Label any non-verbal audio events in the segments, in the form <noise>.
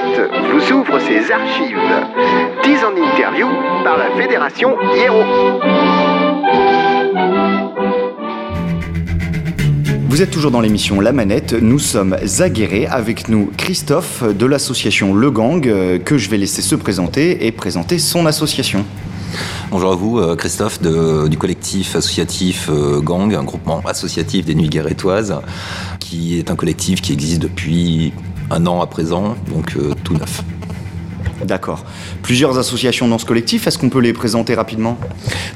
Vous ouvre ses archives. 10 ans d'interview par la Fédération Hiero. Vous êtes toujours dans l'émission La Manette. Nous sommes aguerrés avec nous Christophe de l'association Le Gang euh, que je vais laisser se présenter et présenter son association. Bonjour à vous, euh, Christophe du collectif associatif euh, Gang, un groupement associatif des Nuits Guérétoises, qui est un collectif qui existe depuis un an à présent, donc euh, tout neuf. D'accord. Plusieurs associations dans ce collectif, est-ce qu'on peut les présenter rapidement?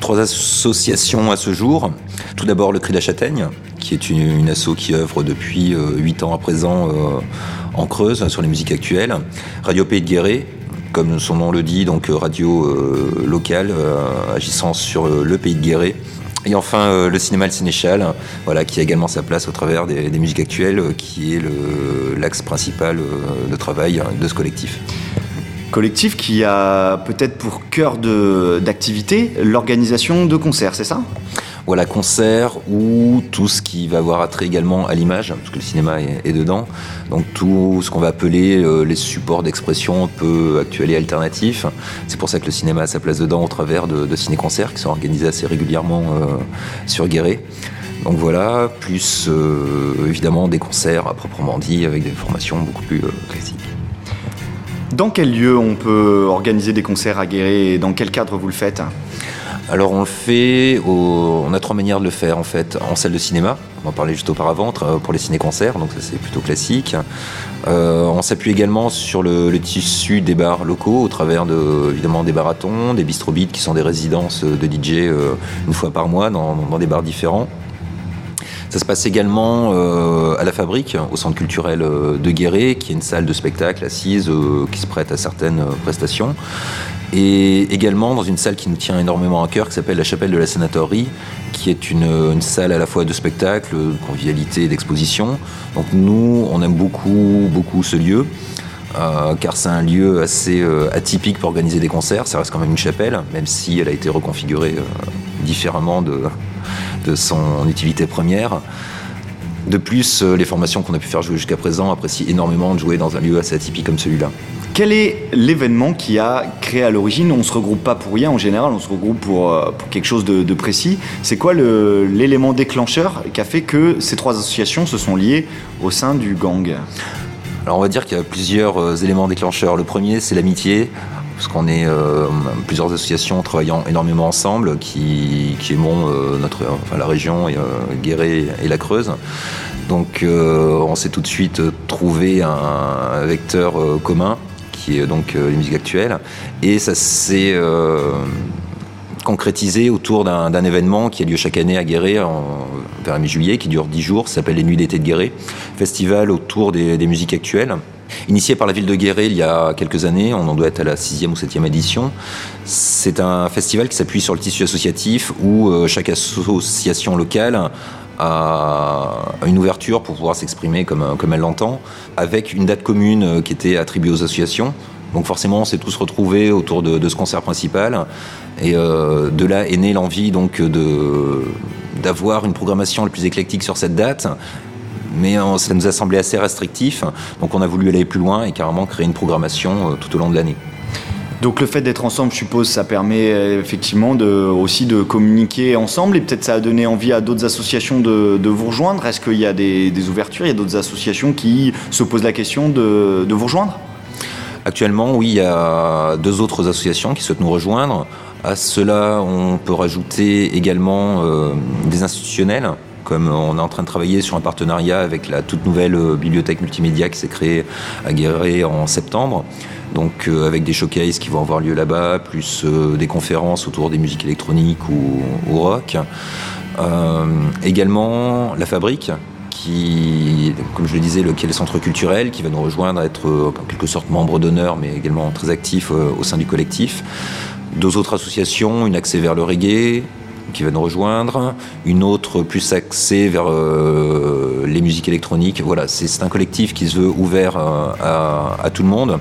Trois associations à ce jour. Tout d'abord le Cri de la Châtaigne, qui est une, asso qui œuvre depuis huit ans à présent en Creuse sur les musiques actuelles. Radio Pays de Guéret, comme son nom le dit, donc euh, radio euh, locale euh, agissant sur le pays de Guéret. Et enfin, le cinéma Le Sénéchal, voilà, qui a également sa place au travers des, musiques actuelles, qui est l'axe principal de travail de ce collectif. Collectif qui a peut-être pour cœur d'activité l'organisation de concerts, c'est ça? Voilà, concert ou tout ce qui va avoir attrait également à l'image, parce que le cinéma est, dedans. Donc tout ce qu'on va appeler euh, les supports d'expression peu actuels et alternatifs. C'est pour ça que le cinéma a sa place dedans au travers de, ciné-concerts qui sont organisés assez régulièrement euh, sur Guéret. Donc voilà, plus euh, évidemment des concerts à proprement dit avec des formations beaucoup plus classiques. Dans quel lieu on peut organiser des concerts à Guéret et dans quel cadre vous le faites? Alors on le fait, on a trois manières de le faire en fait. En salle de cinéma, on en parlait juste auparavant, pour les ciné-concerts, donc c'est plutôt classique. Euh, on s'appuie également sur le, tissu des bars locaux au travers de, évidemment des baratons, des bistrobites qui sont des résidences de DJ euh, une fois par mois dans, des bars différents. Ça se passe également euh, à la Fabrique, au centre culturel de Guéret, qui est une salle de spectacle assise qui se prête à certaines prestations et également dans une salle qui nous tient énormément à cœur, qui s'appelle la Chapelle de la Sénatorie, qui est une, salle à la fois de spectacle, de convivialité d'exposition. Donc nous, on aime beaucoup, beaucoup ce lieu. Euh, car c'est un lieu assez euh, atypique pour organiser des concerts. Ça reste quand même une chapelle, même si elle a été reconfigurée euh, différemment de, de, son utilité première. De plus, les formations qu'on a pu faire jouer jusqu'à présent apprécient énormément de jouer dans un lieu assez atypique comme celui-là. Quel est l'événement qui a créé à l'origine On ne se regroupe pas pour rien en général, on se regroupe pour, euh, quelque chose de, précis. C'est quoi l'élément déclencheur qui a fait que ces trois associations se sont liées au sein du gang? Alors on va dire qu'il y a plusieurs euh, éléments déclencheurs. Le premier, c'est l'amitié, parce qu'on est euh, plusieurs associations travaillant énormément ensemble, qui, qui aimons notre, enfin, la région, Guéret et la Creuse. Donc on s'est tout de suite trouvé un vecteur commun qui est donc euh, les musiques actuelles. Et ça s'est euh, concrétisé autour d'un événement qui a lieu chaque année à Guéret en, vers mi-juillet, qui dure 10 jours, s'appelle les Nuits d'été de Guéret, festival autour des, musiques actuelles. Initié par la ville de Guéret il y a quelques années, on en doit être à la sixième ou septième édition. C'est un festival qui s'appuie sur le tissu associatif où euh, chaque association locale à une ouverture pour pouvoir s'exprimer comme, comme elle l'entend, avec une date commune euh, qui était attribuée aux associations. Donc forcément, on s'est tous retrouvés autour de, ce concert principal. Et euh, de là est née l'envie d'avoir une programmation la plus éclectique sur cette date. Mais euh, ça nous a semblé assez restrictif. Donc on a voulu aller plus loin et carrément créer une programmation tout au long de l'année. Donc le fait d'être ensemble, je suppose, ça permet euh, effectivement de, aussi de communiquer ensemble et peut-être ça a donné envie à d'autres associations de, vous rejoindre. Est-ce qu'il y a des, ouvertures, il y a d'autres associations qui se posent la question de, vous rejoindre? Actuellement, oui, il y a deux autres associations qui souhaitent nous rejoindre. À cela, on peut rajouter également euh, des institutionnels comme on est en train de travailler sur un partenariat avec la toute nouvelle euh, bibliothèque multimédia qui s'est créée à Guéret en septembre donc euh, avec des showcases qui vont avoir lieu là-bas, plus euh, des conférences autour des musiques électroniques ou, rock. Également la fabrique, qui, comme je le disais, lequel est le centre culturel, qui va nous rejoindre, être en quelque sorte membre d'honneur, mais également très actif au sein du collectif. Deux autres associations, une axée vers le reggae, qui va nous rejoindre, une autre plus axée vers les musiques électroniques. Voilà, c'est un collectif qui se veut ouvert à, à tout le monde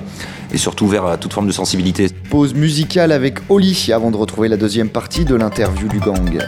et surtout ouvert à toute forme de sensibilité. Pause musicale avec Oli avant de retrouver la deuxième partie de l'interview du gang.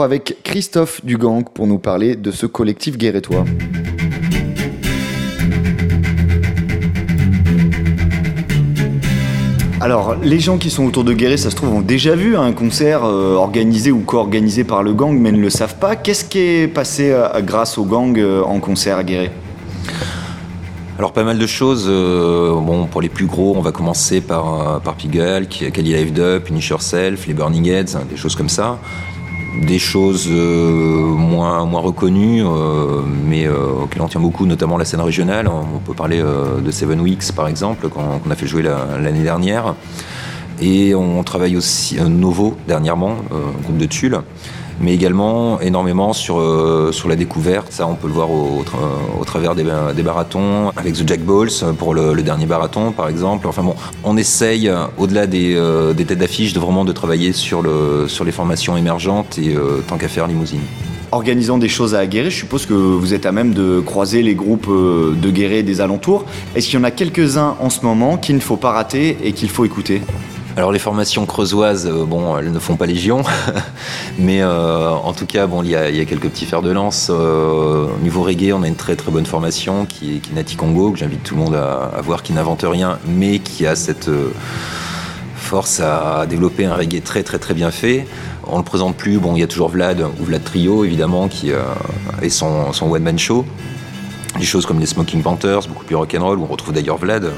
Retour avec Christophe Dugang pour nous parler de ce collectif guérétois. Alors, les gens qui sont autour de Guéret, ça se trouve, ont déjà vu un concert euh, organisé ou co-organisé par le gang, mais ne le savent pas. Qu'est-ce qui est passé euh, grâce au gang euh, en concert à Guéret alors pas mal de choses. bon, pour les plus gros, on va commencer par, par Pigalle, Kali Live Up, Finish Yourself, les Burning Heads, des choses comme ça des choses moins, moins reconnues, mais auxquelles on tient beaucoup, notamment la scène régionale. On peut parler de Seven Weeks, par exemple, qu'on a fait jouer l'année dernière. Et on travaille aussi un Novo dernièrement, un groupe de Tulle mais également énormément sur, euh, sur la découverte. Ça, on peut le voir au, au travers des, des, avec The Jack Balls pour le, dernier marathon, par exemple. Enfin bon, on essaye, au-delà des, euh, des, têtes d'affiche, de vraiment de travailler sur, le, sur les formations émergentes et euh, tant qu'à faire limousine organisant des choses à Aguerre, je suppose que vous êtes à même de croiser les groupes de Guéret des alentours. Est-ce qu'il y en a quelques-uns en ce moment qu'il ne faut pas rater et qu'il faut écouter? Alors les formations creusoises, euh, bon, elles ne font pas légion, <laughs> mais euh, en tout cas, bon, il y, a, quelques petits fers de lance. Euh, au niveau reggae, on a une très très bonne formation qui est, qui Nati Congo, que j'invite tout le monde à, voir, qui n'invente rien, mais qui a cette force à développer un reggae très très très bien fait. On ne le présente plus, bon, il y a toujours Vlad, ou Vlad Trio évidemment, qui est son, son one-man show, des choses comme les Smoking Panthers, beaucoup plus rock'n'roll, où on retrouve d'ailleurs Vlad euh,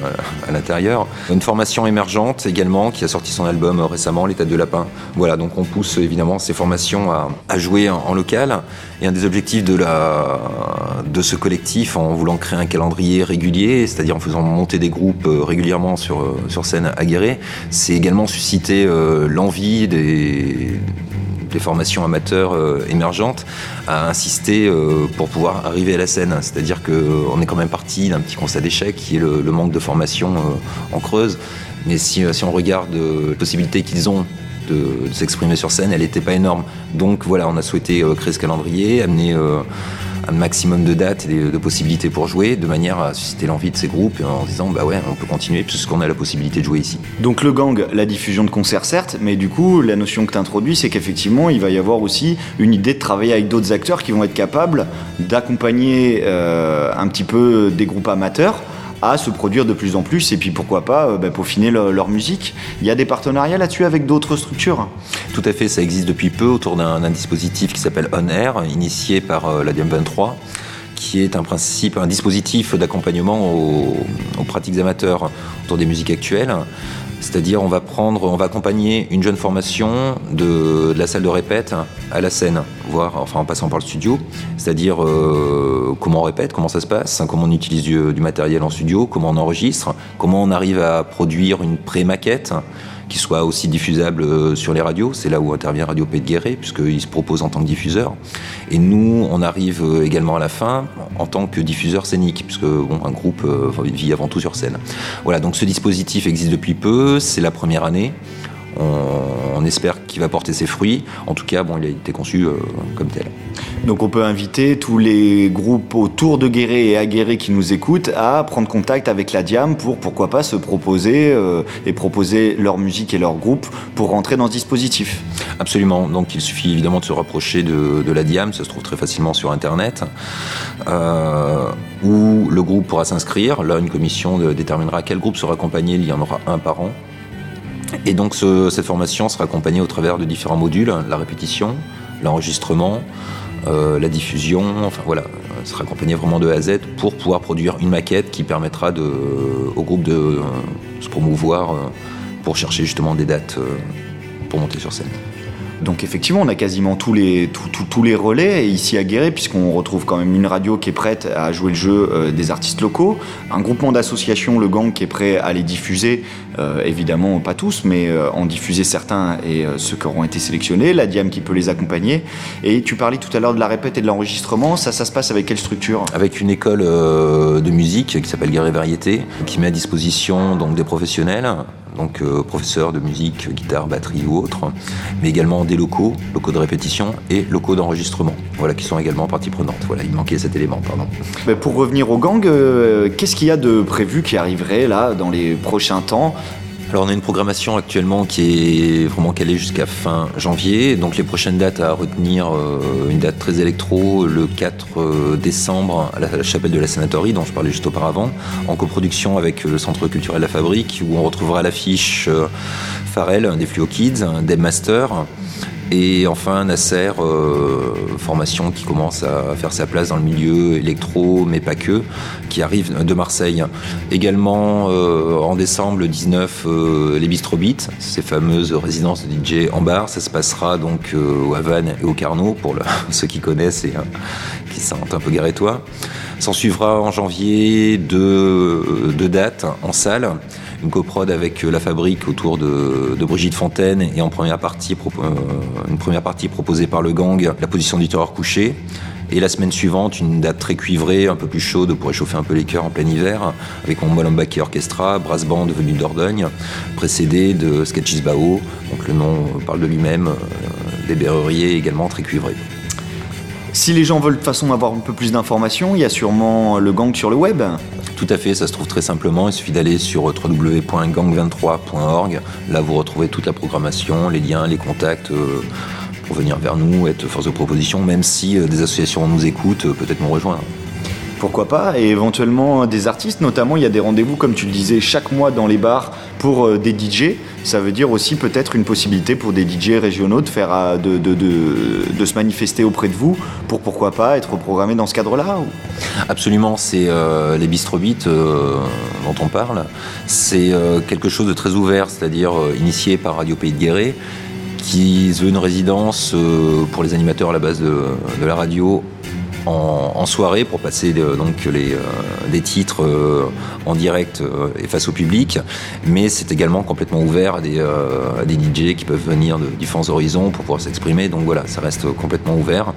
à l'intérieur. Une formation émergente également, qui a sorti son album euh, récemment, L'état de lapin. Voilà, donc on pousse évidemment ces formations à, jouer en, local. Et un des objectifs de, la, de ce collectif, en voulant créer un calendrier régulier, c'est-à-dire en faisant monter des groupes euh, régulièrement sur, sur scène aguerrée, c'est également susciter l'envie des les formations amateurs euh, émergentes, à insister euh, pour pouvoir arriver à la scène. C'est-à-dire qu'on est quand même parti d'un petit constat d'échec qui est le, manque de formation euh, en creuse. Mais si, on regarde les possibilités qu'ils ont de, s'exprimer sur scène, elle n'était pas énorme. Donc voilà, on a souhaité créer ce calendrier, amener un maximum de dates et de possibilités pour jouer, de manière à susciter l'envie de ces groupes en disant bah ouais, on peut continuer puisqu'on a la possibilité de jouer ici. Donc le gang, la diffusion de concerts certes, mais du coup la notion que tu introduis, c'est qu'effectivement il va y avoir aussi une idée de travailler avec d'autres acteurs qui vont être capables d'accompagner euh, un petit peu des groupes amateurs à se produire de plus en plus et puis pourquoi pas euh, bah, peaufiner leur musique. Il y a des partenariats là-dessus avec d'autres structures Tout à fait, ça existe depuis peu autour d'un dispositif qui s'appelle On Air, initié par la DM23 qui est un principe, un dispositif d'accompagnement aux, pratiques amateurs autour des musiques actuelles. C'est-à-dire, on va prendre, on va accompagner une jeune formation de, la salle de répète à la scène, voire, enfin, en passant par le studio. C'est-à-dire, euh, comment on répète, comment ça se passe, comment on utilise du, matériel en studio, comment on enregistre, comment on arrive à produire une pré-maquette qui soit aussi diffusable euh, sur les radios. C'est là où intervient Radio Pays puisqu'il se propose en tant que diffuseur. Et nous, on arrive euh, également à la fin en tant que diffuseur scénique, puisque un groupe euh, vit avant tout sur scène. Voilà, donc ce dispositif existe depuis peu, c'est la première année. On, espère qu'il va porter ses fruits. En tout cas, bon, il a été conçu euh, comme tel. Donc on peut inviter tous les groupes autour de Guéret et à Guéret qui nous écoutent à prendre contact avec la Diam pour pourquoi pas se proposer euh, et proposer leur musique et leur groupe pour rentrer dans ce dispositif. Absolument. Donc il suffit évidemment de se rapprocher de, la Diam, ça se trouve très facilement sur Internet, euh, où le groupe pourra s'inscrire. Là, une commission déterminera quel groupe sera accompagné. Il y en aura un par an. Et donc cette formation sera accompagnée au travers de différents modules, la répétition, l'enregistrement, euh, la diffusion, enfin voilà, sera accompagnée vraiment de A à Z pour pouvoir produire une maquette qui permettra de, au groupe de euh, se promouvoir euh, pour chercher justement des dates pour monter sur scène. Donc effectivement, on a quasiment tous les, relais ici à Guéret, puisqu'on retrouve quand même une radio qui est prête à jouer le jeu euh, des artistes locaux, un groupement d'associations, le Gang, qui est prêt à les diffuser, euh, évidemment pas tous, mais euh, en diffuser certains et ceux qui auront été sélectionnés, la Diam qui peut les accompagner. Et tu parlais tout à l'heure de la répète et de l'enregistrement, ça, ça se passe avec quelle structure? Avec une école de musique qui s'appelle Guéret Variété, qui met à disposition donc, des professionnels donc euh, professeurs de musique, guitare, batterie ou autre, mais également des locaux, locaux de répétition et locaux d'enregistrement, voilà, qui sont également partie prenante. Voilà, il manquait cet élément, pardon. Mais pour revenir au gang, euh, qu'est-ce qu'il y a de prévu qui arriverait là dans les prochains temps alors on a une programmation actuellement qui est vraiment calée jusqu'à fin janvier. Donc les prochaines dates à retenir, euh, une date très électro, le 4 euh, décembre à la, chapelle de la Sénatorie, dont je parlais juste auparavant, en coproduction avec le Centre culturel La Fabrique, où on retrouvera l'affiche euh, Farel des Fluo Kids, Deb Master, et enfin, Nasser, euh, formation qui commence à faire sa place dans le milieu électro, mais pas que, qui arrive de Marseille. Également, euh, en décembre, le 19, euh, les Beats, ces fameuses résidences de DJ en bar. Ça se passera donc au Havane et au Carnot, pour <laughs> ceux qui connaissent et qui sentent un peu garétois. S'en suivra en janvier deux, dates en salle une coprode avec la fabrique autour de, Brigitte Fontaine et en première partie, euh, une première partie proposée par le gang, la position du terreur couché. Et la semaine suivante, une date très cuivrée, un peu plus chaude pour réchauffer un peu les cœurs en plein hiver, avec mon Molenbeek Orchestra, brass band venu d'Ordogne, précédé de Sketches Bao, donc le nom parle de lui-même, euh, des berruriers également très cuivrés. Si les gens veulent de toute façon avoir un peu plus d'informations, il y a sûrement le gang sur le web. Tout à fait, ça se trouve très simplement. Il suffit d'aller sur www.gang23.org. Là, vous retrouvez toute la programmation, les liens, les contacts euh, pour venir vers nous, être force de proposition, même si euh, des associations nous écoutent, euh, peut-être nous rejoindre pourquoi pas, et éventuellement des artistes, notamment il y a des rendez-vous, comme tu le disais, chaque mois dans les bars pour euh, des DJ. Ça veut dire aussi peut-être une possibilité pour des DJ régionaux euh, de, se manifester auprès de vous pour pourquoi pas être programmé dans ce cadre-là Absolument, c'est euh, les bistrobites dont on parle. C'est quelque chose de très ouvert, c'est-à-dire initié par Radio Pays de Guéret qui veut une résidence pour les animateurs à la base de la radio en, soirée pour passer euh, donc les, euh, des titres euh, en direct et face au public, mais c'est également complètement ouvert à des, à DJ qui peuvent venir de différents horizons pour pouvoir s'exprimer. Donc voilà, ça reste complètement ouvert.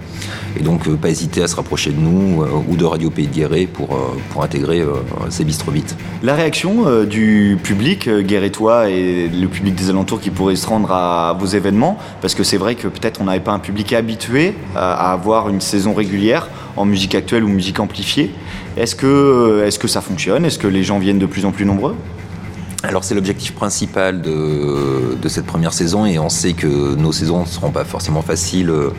Et donc pas hésiter à se rapprocher de nous ou de Radio Pays de Guéret pour, pour intégrer ces bistrobites. La réaction du public guérétois et le public des alentours qui pourrait se rendre à vos événements, parce que c'est vrai que peut-être on n'avait pas un public habitué à avoir une saison régulière en musique actuelle ou musique amplifiée. Est-ce que, que ça fonctionne? Est-ce que les gens viennent de plus en plus nombreux? Alors c'est l'objectif principal de, cette première saison et on sait que nos saisons ne seront pas forcément faciles euh,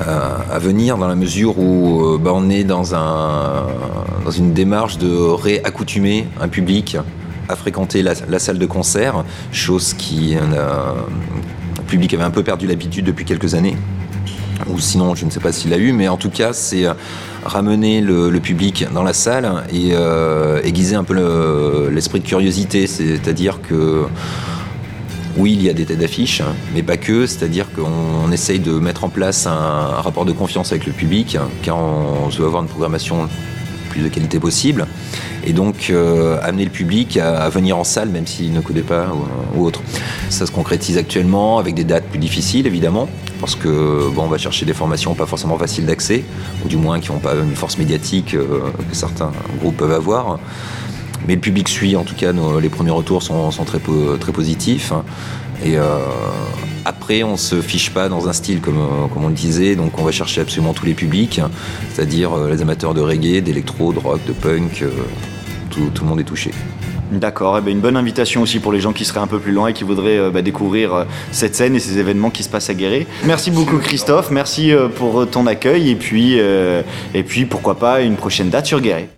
à venir dans la mesure où euh, bah, on est dans, un, une démarche de réaccoutumer un public à fréquenter la, salle de concert, chose qui euh, le public avait un peu perdu l'habitude depuis quelques années. Ou sinon je ne sais pas s'il l'a eu, mais en tout cas c'est ramener le, public dans la salle et aiguiser un peu l'esprit de curiosité, c'est-à-dire que oui, il y a des têtes d'affiche, mais pas que, c'est-à-dire qu'on essaye de mettre en place un, rapport de confiance avec le public, car on veut avoir une programmation plus de qualité possible, et donc euh, amener le public à, venir en salle, même s'il ne connaît pas ou, autre. Ça se concrétise actuellement avec des dates plus difficiles, évidemment, parce que bon, on va chercher des formations pas forcément faciles d'accès, ou du moins qui n'ont pas une force médiatique euh, que certains groupes peuvent avoir. Mais le public suit, en tout cas, les premiers retours sont, très, positifs. Et euh, après, on se fiche pas dans un style comme, comme on le disait, donc on va chercher absolument tous les publics, c'est-à-dire euh, les amateurs de reggae, d'électro, de rock, de punk, euh, tout, le monde est touché. D'accord, eh ben, une bonne invitation aussi pour les gens qui seraient un peu plus loin et qui voudraient bah, découvrir cette scène et ces événements qui se passent à Guéret. Merci beaucoup Christophe, merci pour ton accueil et puis, et puis pourquoi pas une prochaine date sur Guéret.